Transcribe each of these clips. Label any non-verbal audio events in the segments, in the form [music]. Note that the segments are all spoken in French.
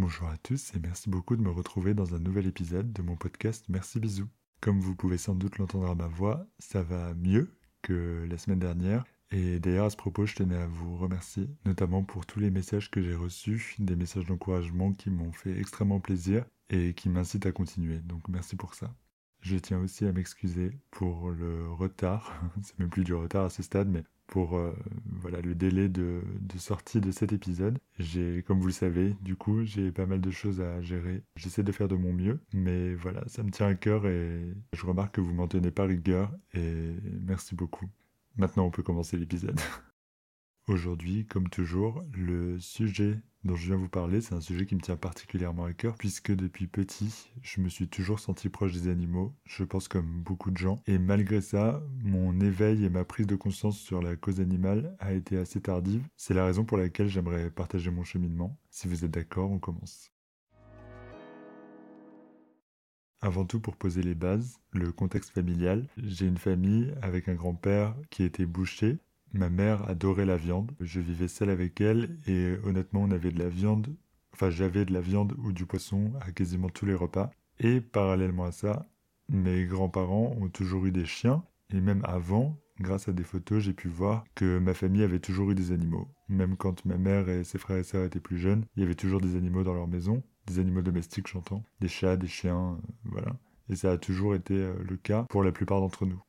Bonjour à tous et merci beaucoup de me retrouver dans un nouvel épisode de mon podcast Merci Bisous. Comme vous pouvez sans doute l'entendre à ma voix, ça va mieux que la semaine dernière. Et d'ailleurs à ce propos, je tenais à vous remercier, notamment pour tous les messages que j'ai reçus, des messages d'encouragement qui m'ont fait extrêmement plaisir et qui m'incitent à continuer. Donc merci pour ça. Je tiens aussi à m'excuser pour le retard, [laughs] c'est même plus du retard à ce stade, mais pour euh, voilà le délai de, sortie de cet épisode. J'ai, comme vous le savez, du coup, j'ai pas mal de choses à gérer. J'essaie de faire de mon mieux, mais voilà, ça me tient à cœur et je remarque que vous m'en tenez pas rigueur et merci beaucoup. Maintenant, on peut commencer l'épisode. [laughs] Aujourd'hui, comme toujours, le sujet dont je viens vous parler, c'est un sujet qui me tient particulièrement à cœur puisque depuis petit, je me suis toujours senti proche des animaux, je pense comme beaucoup de gens. Et malgré ça, mon éveil et ma prise de conscience sur la cause animale a été assez tardive. C'est la raison pour laquelle j'aimerais partager mon cheminement. Si vous êtes d'accord, on commence. Avant tout, pour poser les bases, le contexte familial, j'ai une famille avec un grand-père qui était boucher Ma mère adorait la viande. Je vivais seul avec elle et honnêtement, on avait de la viande. Enfin, j'avais de la viande ou du poisson à quasiment tous les repas. Et parallèlement à ça, mes grands-parents ont toujours eu des chiens. Et même avant, grâce à des photos, j'ai pu voir que ma famille avait toujours eu des animaux. Même quand ma mère et ses frères et sœurs étaient plus jeunes, il y avait toujours des animaux dans leur maison. Des animaux domestiques, j'entends. Des chats, des chiens, euh, voilà. Et ça a toujours été euh, le cas pour la plupart d'entre nous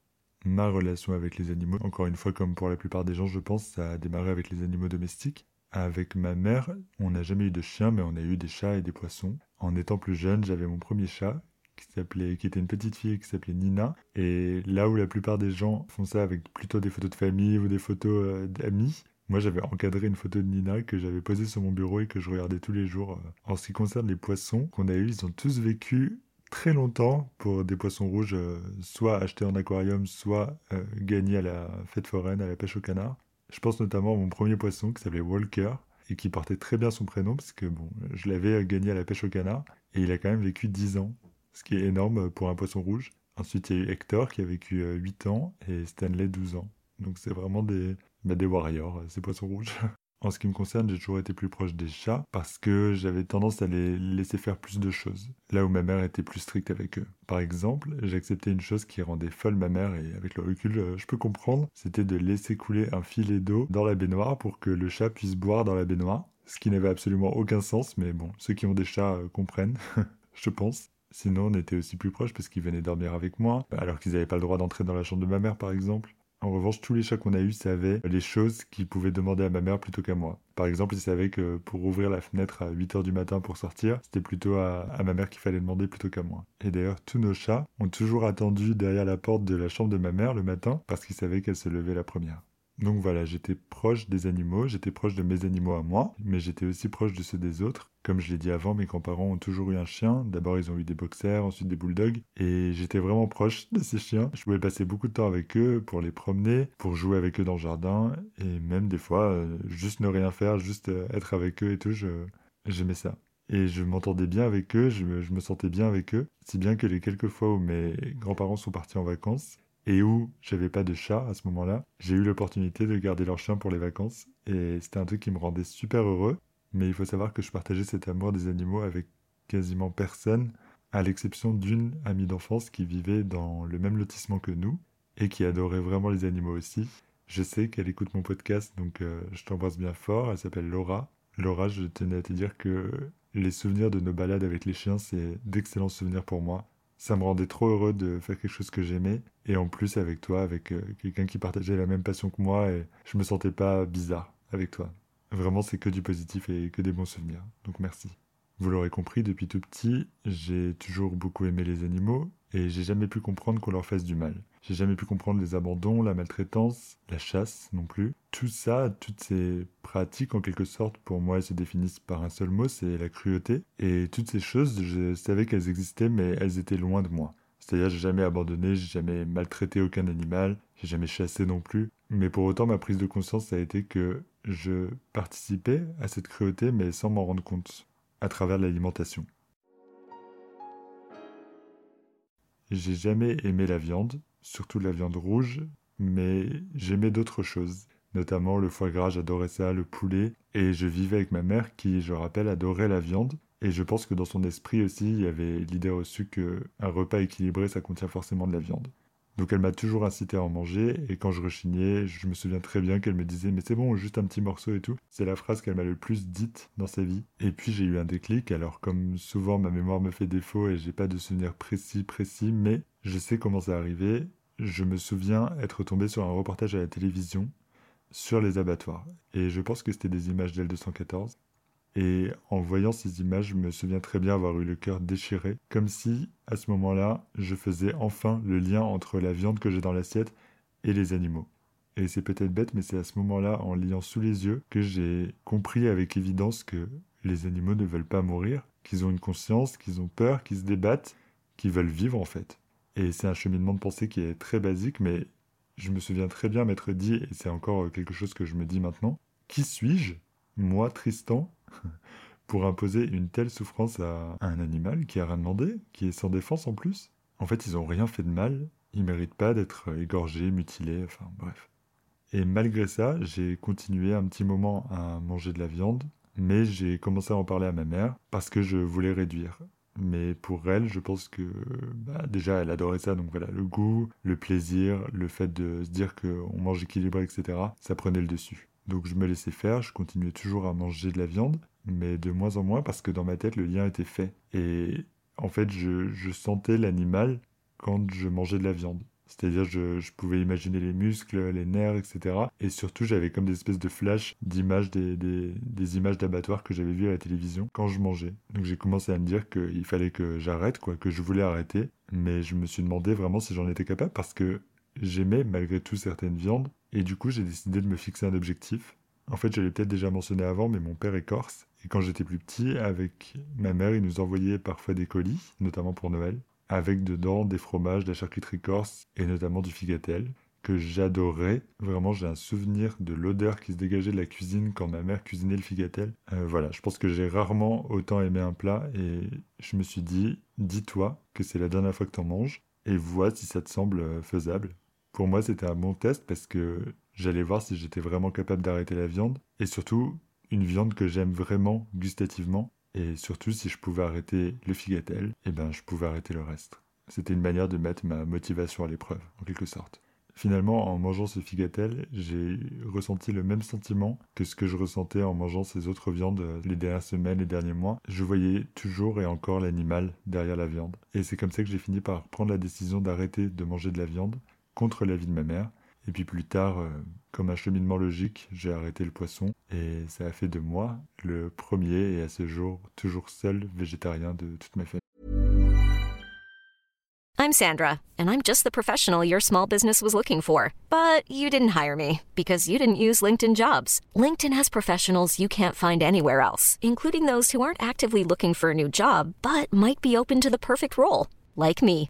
ma relation avec les animaux. Encore une fois, comme pour la plupart des gens, je pense, ça a démarré avec les animaux domestiques. Avec ma mère, on n'a jamais eu de chien, mais on a eu des chats et des poissons. En étant plus jeune, j'avais mon premier chat, qui s'appelait, qui était une petite fille qui s'appelait Nina. Et là où la plupart des gens font ça avec plutôt des photos de famille ou des photos euh, d'amis, moi j'avais encadré une photo de Nina que j'avais posée sur mon bureau et que je regardais tous les jours. En ce qui concerne les poissons qu'on a eus, ils ont tous vécu très longtemps pour des poissons rouges, euh, soit achetés en aquarium, soit euh, gagnés à la fête foraine, à la pêche au canard. Je pense notamment à mon premier poisson qui s'appelait Walker et qui portait très bien son prénom parce que bon, je l'avais gagné à la pêche au canard et il a quand même vécu 10 ans, ce qui est énorme pour un poisson rouge. Ensuite, il y a eu Hector qui a vécu 8 euh, ans et Stanley 12 ans. Donc c'est vraiment des, bah, des warriors, ces poissons rouges. [laughs] En ce qui me concerne, j'ai toujours été plus proche des chats parce que j'avais tendance à les laisser faire plus de choses, là où ma mère était plus stricte avec eux. Par exemple, j'acceptais une chose qui rendait folle ma mère et avec le recul, euh, je peux comprendre, c'était de laisser couler un filet d'eau dans la baignoire pour que le chat puisse boire dans la baignoire, ce qui n'avait absolument aucun sens, mais bon, ceux qui ont des chats euh, comprennent, [laughs] je pense. Sinon, on était aussi plus proches parce qu'ils venaient dormir avec moi, alors qu'ils n'avaient pas le droit d'entrer dans la chambre de ma mère, par exemple. En revanche, tous les chats qu'on a eus savaient les choses qu'ils pouvaient demander à ma mère plutôt qu'à moi. Par exemple, ils savaient que pour ouvrir la fenêtre à 8h du matin pour sortir, c'était plutôt à, à, ma mère qu'il fallait demander plutôt qu'à moi. Et d'ailleurs, tous nos chats ont toujours attendu derrière la porte de la chambre de ma mère le matin parce qu'ils savaient qu'elle se levait la première. Donc voilà, j'étais proche des animaux, j'étais proche de mes animaux à moi, mais j'étais aussi proche de ceux des autres. Comme je l'ai dit avant, mes grands-parents ont toujours eu un chien. D'abord, ils ont eu des boxers, ensuite des bulldogs. Et j'étais vraiment proche de ces chiens. Je pouvais passer beaucoup de temps avec eux pour les promener, pour jouer avec eux dans le jardin. Et même des fois, euh, juste ne rien faire, juste euh, être avec eux et tout, j'aimais ça. Et je m'entendais bien avec eux, je me, je me sentais bien avec eux. Si bien que les quelques fois où mes grands-parents sont partis en vacances, et où j'avais pas de chat à ce moment-là, j'ai eu l'opportunité de garder leur chien pour les vacances et c'était un truc qui me rendait super heureux. Mais il faut savoir que je partageais cet amour des animaux avec quasiment personne, à l'exception d'une amie d'enfance qui vivait dans le même lotissement que nous et qui adorait vraiment les animaux aussi. Je sais qu'elle écoute mon podcast, donc euh, je t'embrasse bien fort. Elle s'appelle Laura. Laura, je tenais à te dire que les souvenirs de nos balades avec les chiens, c'est d'excellents souvenirs pour moi ça me rendait trop heureux de faire quelque chose que j'aimais. Et en plus, avec toi, avec euh, quelqu'un qui partageait la même passion que moi, et je me sentais pas bizarre avec toi. Vraiment, c'est que du positif et que des bons souvenirs. Donc merci. Vous l'aurez compris, depuis tout petit, j'ai toujours beaucoup aimé les animaux et j'ai jamais pu comprendre qu'on leur fasse du mal. J'ai jamais pu comprendre les abandons, la maltraitance, la chasse non plus. Tout ça, toutes ces pratiques en quelque sorte, pour moi, elles se définissent par un seul mot, c'est la cruauté. Et toutes ces choses, je savais qu'elles existaient, mais elles étaient loin de moi. C'est-à-dire, j'ai jamais abandonné, j'ai jamais maltraité aucun animal, j'ai jamais chassé non plus. Mais pour autant, ma prise de conscience, a été que je participais à cette cruauté, mais sans m'en rendre compte, à travers l'alimentation. J'ai jamais aimé la viande, surtout la viande rouge, mais j'aimais d'autres choses, notamment le foie gras, j'adorais ça, le poulet, et je vivais avec ma mère qui, je rappelle, adorait la viande, et je pense que dans son esprit aussi, il y avait l'idée reçue que un repas équilibré, ça contient forcément de la viande. Donc elle m'a toujours incité à en manger, et quand je rechignais, je me souviens très bien qu'elle me disait mais c'est bon, juste un petit morceau et tout. C'est la phrase qu'elle m'a le plus dite dans sa vie. Et puis j'ai eu un déclic, alors comme souvent ma mémoire me fait défaut et j'ai pas de souvenirs précis précis, mais je sais comment ça arrivé. Je me souviens être tombé sur un reportage à la télévision sur les abattoirs. Et je pense que c'était des images d'L214. Et en voyant ces images, je me souviens très bien avoir eu le cœur déchiré, comme si, à ce moment-là, je faisais enfin le lien entre la viande que j'ai dans l'assiette et les animaux. Et c'est peut-être bête, mais c'est à ce moment-là, en liant sous les yeux, que j'ai compris avec évidence que les animaux ne veulent pas mourir, qu'ils ont une conscience, qu'ils ont peur, qu'ils se débattent, qu'ils veulent vivre en fait. Et c'est un cheminement de pensée qui est très basique, mais je me souviens très bien m'être dit, et c'est encore quelque chose que je me dis maintenant, qui suis-je, moi Tristan, [laughs] pour imposer une telle souffrance à un animal qui a rien demandé, qui est sans défense en plus. En fait, ils ont rien fait de mal, ils méritent pas d'être égorgés, mutilés, enfin bref. Et malgré ça, j'ai continué un petit moment à manger de la viande, mais j'ai commencé à en parler à ma mère parce que je voulais réduire. Mais pour elle, je pense que bah, déjà elle adorait ça, donc voilà, le goût, le plaisir, le fait de se dire qu'on mange équilibré, etc., ça prenait le dessus. Donc je me laissais faire, je continuais toujours à manger de la viande, mais de moins en moins parce que dans ma tête le lien était fait. Et en fait je, sentais l'animal quand je mangeais de la viande. C'est-à-dire je, je pouvais imaginer les muscles, les nerfs, etc. Et surtout j'avais comme des espèces de flashs d'images, des, images d'abattoirs que j'avais vues à la télévision quand je mangeais. Donc j'ai commencé à me dire qu'il fallait que j'arrête, quoi, que je voulais arrêter. Mais je me suis demandé vraiment si j'en étais capable parce que j'aimais malgré tout certaines viandes et du coup, j'ai décidé de me fixer un objectif. En fait, je l'ai peut-être déjà mentionné avant, mais mon père est corse. Et quand j'étais plus petit, avec ma mère, il nous envoyait parfois des colis, notamment pour Noël, avec dedans des fromages, de la charcuterie corse et notamment du figatel, que j'adorais. Vraiment, j'ai un souvenir de l'odeur qui se dégageait de la cuisine quand ma mère cuisinait le figatel. Euh, voilà, je pense que j'ai rarement autant aimé un plat et je me suis dit, dis-toi que c'est la dernière fois que t'en manges et vois si ça te semble euh, faisable. Pour moi, c'était un bon test parce que j'allais voir si j'étais vraiment capable d'arrêter la viande et surtout une viande que j'aime vraiment gustativement et surtout si je pouvais arrêter le figatel, eh ben je pouvais arrêter le reste. C'était une manière de mettre ma motivation à l'épreuve, en quelque sorte. Finalement, en mangeant ce figatel, j'ai ressenti le même sentiment que ce que je ressentais en mangeant ces autres viandes les dernières semaines, les derniers mois. Je voyais toujours et encore l'animal derrière la viande. Et c'est comme ça que j'ai fini par prendre la décision d'arrêter de manger de la viande contre l'avis de ma mère. Et puis plus tard, euh, comme un cheminement logique, j'ai arrêté le poisson et ça a fait de moi le premier et à ce jour toujours seul végétarien de toute ma famille. I'm Sandra and I'm just the professional your small business was looking for. But you didn't hire me because you didn't use LinkedIn jobs. LinkedIn has professionals you can't find anywhere else, including those who aren't actively looking for a new job but might be open to the perfect role, like me.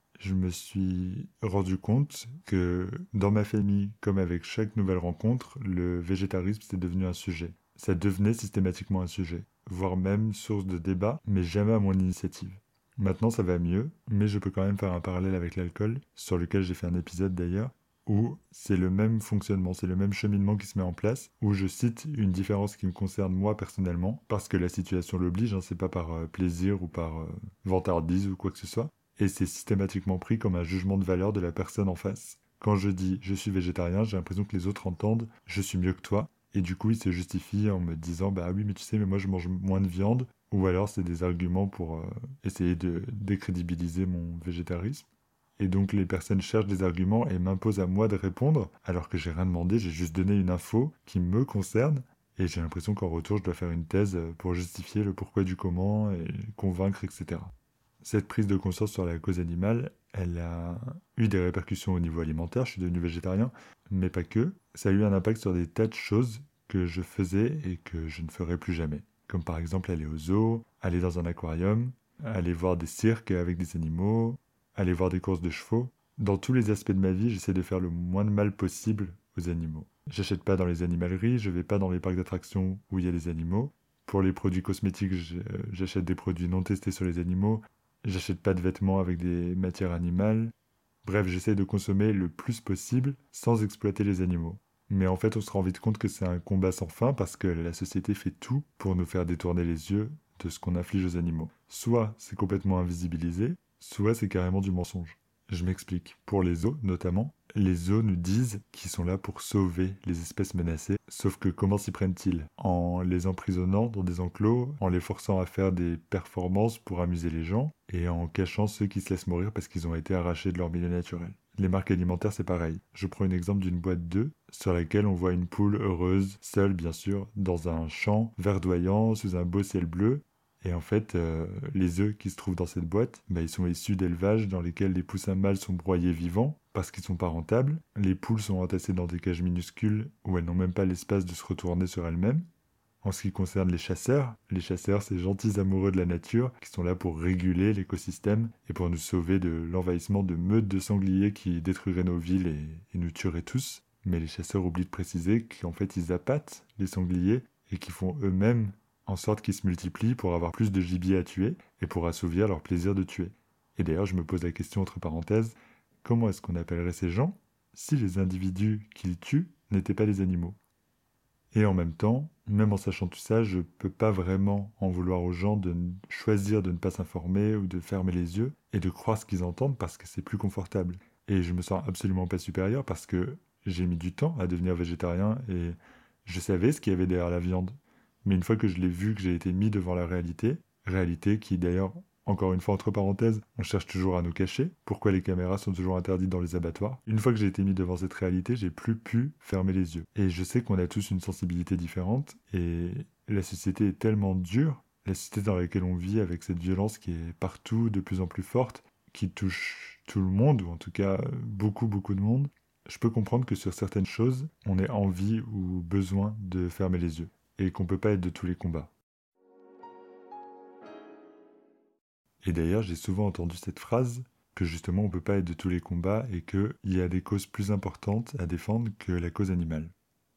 je me suis rendu compte que dans ma famille, comme avec chaque nouvelle rencontre, le végétarisme c'est devenu un sujet. Ça devenait systématiquement un sujet, voire même source de débat, mais jamais à mon initiative. Maintenant ça va mieux, mais je peux quand même faire un parallèle avec l'alcool, sur lequel j'ai fait un épisode d'ailleurs, où c'est le même fonctionnement, c'est le même cheminement qui se met en place, où je cite une différence qui me concerne moi personnellement, parce que la situation l'oblige, hein, c'est pas par euh, plaisir ou par euh, vantardise ou quoi que ce soit, et c'est systématiquement pris comme un jugement de valeur de la personne en face. Quand je dis je suis végétarien, j'ai l'impression que les autres entendent je suis mieux que toi, et du coup ils se justifient en me disant bah oui mais tu sais mais moi je mange moins de viande, ou alors c'est des arguments pour euh, essayer de décrédibiliser mon végétarisme. Et donc les personnes cherchent des arguments et m'imposent à moi de répondre, alors que j'ai rien demandé, j'ai juste donné une info qui me concerne, et j'ai l'impression qu'en retour je dois faire une thèse pour justifier le pourquoi du comment et convaincre, etc. Cette prise de conscience sur la cause animale, elle a eu des répercussions au niveau alimentaire, je suis devenu végétarien, mais pas que. Ça a eu un impact sur des tas de choses que je faisais et que je ne ferai plus jamais. Comme par exemple aller au zoo, aller dans un aquarium, aller voir des cirques avec des animaux, aller voir des courses de chevaux. Dans tous les aspects de ma vie, j'essaie de faire le moins de mal possible aux animaux. J'achète pas dans les animaleries, je vais pas dans les parcs d'attractions où il y a des animaux. Pour les produits cosmétiques, j'achète des produits non testés sur les animaux. J'achète pas de vêtements avec des matières animales. Bref, j'essaie de consommer le plus possible sans exploiter les animaux. Mais en fait, on se rend vite compte que c'est un combat sans fin parce que la société fait tout pour nous faire détourner les yeux de ce qu'on inflige aux animaux. Soit c'est complètement invisibilisé, soit c'est carrément du mensonge. Je m'explique. Pour les zoos, notamment, les zoos nous disent qu'ils sont là pour sauver les espèces menacées, sauf que comment s'y prennent-ils? En les emprisonnant dans des enclos, en les forçant à faire des performances pour amuser les gens, et en cachant ceux qui se laissent mourir parce qu'ils ont été arrachés de leur milieu naturel. Les marques alimentaires, c'est pareil. Je prends un exemple d'une boîte d'œufs sur laquelle on voit une poule heureuse, seule bien sûr, dans un champ verdoyant sous un beau ciel bleu, et en fait, euh, les œufs qui se trouvent dans cette boîte, bah, ils sont issus d'élevages dans lesquels les poussins mâles sont broyés vivants parce qu'ils sont pas rentables. Les poules sont entassées dans des cages minuscules où elles n'ont même pas l'espace de se retourner sur elles-mêmes. En ce qui concerne les chasseurs, les chasseurs, c'est gentils amoureux de la nature qui sont là pour réguler l'écosystème et pour nous sauver de l'envahissement de meutes de sangliers qui détruiraient nos villes et, nous tueraient tous. Mais les chasseurs oublient de préciser qu'en fait ils appâtent les sangliers et qu'ils font eux-mêmes en sorte qu'ils se multiplient pour avoir plus de gibier à tuer et pour assouvir leur plaisir de tuer. Et d'ailleurs, je me pose la question entre parenthèses, comment est-ce qu'on appellerait ces gens si les individus qu'ils tuent n'étaient pas des animaux? Et en même temps, même en sachant tout ça, je ne peux pas vraiment en vouloir aux gens de choisir de ne pas s'informer ou de fermer les yeux et de croire ce qu'ils entendent parce que c'est plus confortable. Et je me sens absolument pas supérieur parce que j'ai mis du temps à devenir végétarien et je savais ce qu'il y avait derrière la viande. Mais une fois que je l'ai vu, que j'ai été mis devant la réalité, réalité qui d'ailleurs, encore une fois entre parenthèses, on cherche toujours à nous cacher, pourquoi les caméras sont toujours interdites dans les abattoirs. Une fois que j'ai été mis devant cette réalité, j'ai plus pu fermer les yeux. Et je sais qu'on a tous une sensibilité différente, et la société est tellement dure, la société dans laquelle on vit avec cette violence qui est partout, de plus en plus forte, qui touche tout le monde, ou en tout cas beaucoup beaucoup de monde, je peux comprendre que sur certaines choses, on ait envie ou besoin de fermer les yeux et qu'on peut pas être de tous les combats. Et d'ailleurs, j'ai souvent entendu cette phrase que justement on peut pas être de tous les combats et qu'il y a des causes plus importantes à défendre que la cause animale.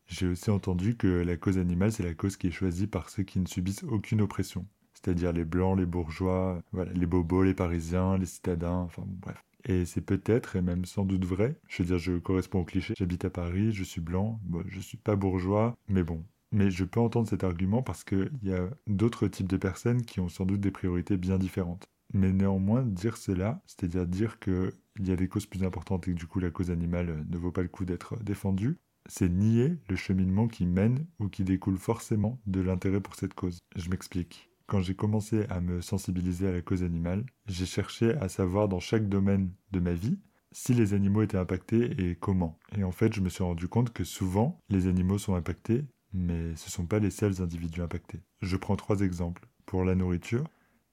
J'ai aussi entendu que la cause animale, c'est la cause qui est choisie par ceux qui ne subissent aucune oppression. C'est-à-dire les blancs, les bourgeois, voilà, les bobos, les parisiens, les citadins, enfin bref. Et c'est peut-être, et même sans doute vrai, je veux dire, je corresponds au cliché, j'habite à Paris, je suis blanc, bon, je suis pas bourgeois, mais bon, mais je peux entendre cet argument parce qu'il y a d'autres types de personnes qui ont sans doute des priorités bien différentes. Mais néanmoins, dire cela, c'est-à-dire dire qu'il y a des causes plus importantes et que du coup la cause animale ne vaut pas le coup d'être défendue, c'est nier le cheminement qui mène ou qui découle forcément de l'intérêt pour cette cause. Je m'explique. Quand j'ai commencé à me sensibiliser à la cause animale, j'ai cherché à savoir dans chaque domaine de ma vie si les animaux étaient impactés et comment. Et en fait, je me suis rendu compte que souvent, les animaux sont impactés mais ce ne sont pas les seuls individus impactés. Je prends trois exemples. Pour la nourriture,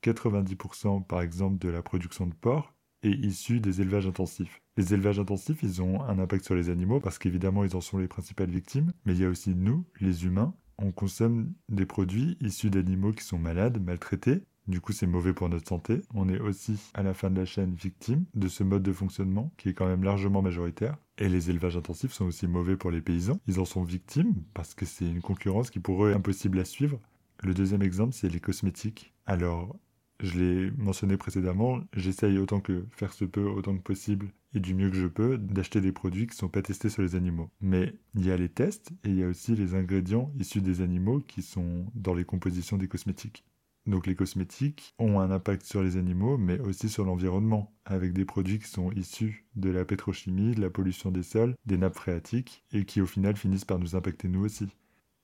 90% par exemple de la production de porc est issue des élevages intensifs. Les élevages intensifs, ils ont un impact sur les animaux parce qu'évidemment ils en sont les principales victimes, mais il y a aussi nous, les humains, on consomme des produits issus d'animaux qui sont malades, maltraités, Du coup, c'est mauvais pour notre santé. On est aussi, à la fin de la chaîne, victime de ce mode de fonctionnement qui est quand même largement majoritaire. Et les élevages intensifs sont aussi mauvais pour les paysans. Ils en sont victimes parce que c'est une concurrence qui pour eux est impossible à suivre. Le deuxième exemple, c'est les cosmétiques. Alors, je l'ai mentionné précédemment, j'essaye autant que faire se peut, autant que possible, et du mieux que je peux, d'acheter des produits qui ne sont pas testés sur les animaux. Mais il y a les tests et il y a aussi les ingrédients issus des animaux qui sont dans les compositions des cosmétiques. Donc les cosmétiques ont un impact sur les animaux, mais aussi sur l'environnement, avec des produits qui sont issus de la pétrochimie, de la pollution des sols, des nappes phréatiques, et qui au final finissent par nous impacter nous aussi.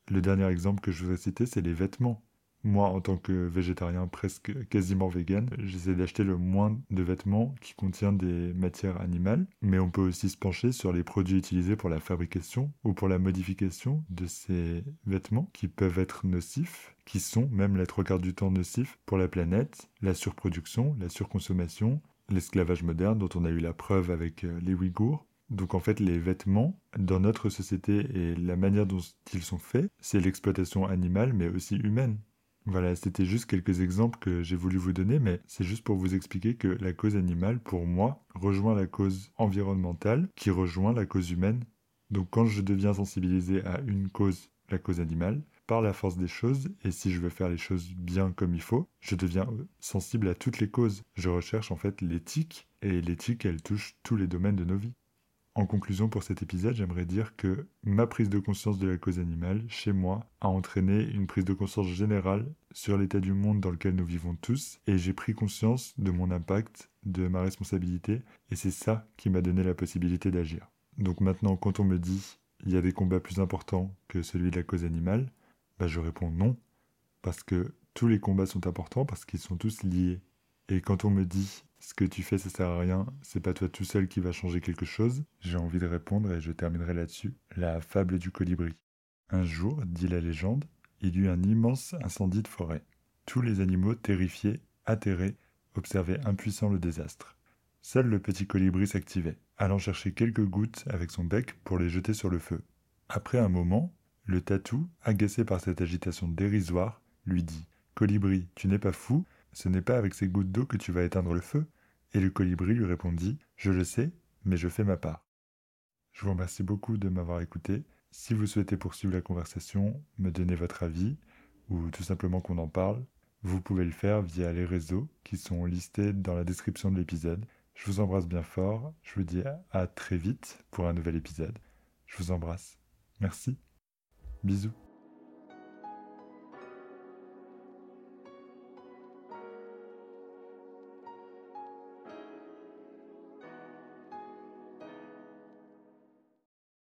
Le dernier exemple que je voudrais citer, c'est les vêtements. Moi, en tant que végétarien presque quasiment vegan, j'essaie d'acheter le moins de vêtements qui contiennent des matières animales, mais on peut aussi se pencher sur les produits utilisés pour la fabrication ou pour la modification de ces vêtements qui peuvent être nocifs, qui sont même la trois quarts du temps nocifs pour la planète, la surproduction, la surconsommation, l'esclavage moderne dont on a eu la preuve avec euh, les Ouïghours, donc en fait, les vêtements, dans notre société et la manière dont ils sont faits, c'est l'exploitation animale, mais aussi humaine. Voilà, c'était juste quelques exemples que j'ai voulu vous donner, mais c'est juste pour vous expliquer que la cause animale, pour moi, rejoint la cause environnementale, qui rejoint la cause humaine. Donc quand je deviens sensibilisé à une cause, la cause animale, par la force des choses, et si je veux faire les choses bien comme il faut, je deviens sensible à toutes les causes. Je recherche en fait l'éthique, et l'éthique, elle touche tous les domaines de nos vies. En conclusion pour cet épisode, j'aimerais dire que ma prise de conscience de la cause animale, chez moi, a entraîné une prise de conscience générale sur l'état du monde dans lequel nous vivons tous, et j'ai pris conscience de mon impact, de ma responsabilité, et c'est ça qui m'a donné la possibilité d'agir. Donc maintenant, quand on me dit il y a des combats plus importants que celui de la cause animale, bah je réponds non, parce que tous les combats sont importants parce qu'ils sont tous liés. Et quand on me dit ce que tu fais ça sert à rien, c'est pas toi tout seul qui va changer quelque chose, j'ai envie de répondre et je terminerai là-dessus. La fable du colibri. Un jour, dit la légende, il y eut un immense incendie de forêt. Tous les animaux, terrifiés, atterrés, observaient impuissants le désastre. Seul le petit colibri s'activait, allant chercher quelques gouttes avec son bec pour les jeter sur le feu. Après un moment, le tatou, agacé par cette agitation dérisoire, lui dit Colibri, tu n'es pas fou ce n'est pas avec ces gouttes d'eau que tu vas éteindre le feu. Et le colibri lui répondit Je le sais, mais je fais ma part. Je vous remercie beaucoup de m'avoir écouté. Si vous souhaitez poursuivre la conversation, me donner votre avis, ou tout simplement qu'on en parle, vous pouvez le faire via les réseaux qui sont listés dans la description de l'épisode. Je vous embrasse bien fort. Je vous dis à très vite pour un nouvel épisode. Je vous embrasse. Merci. Bisous.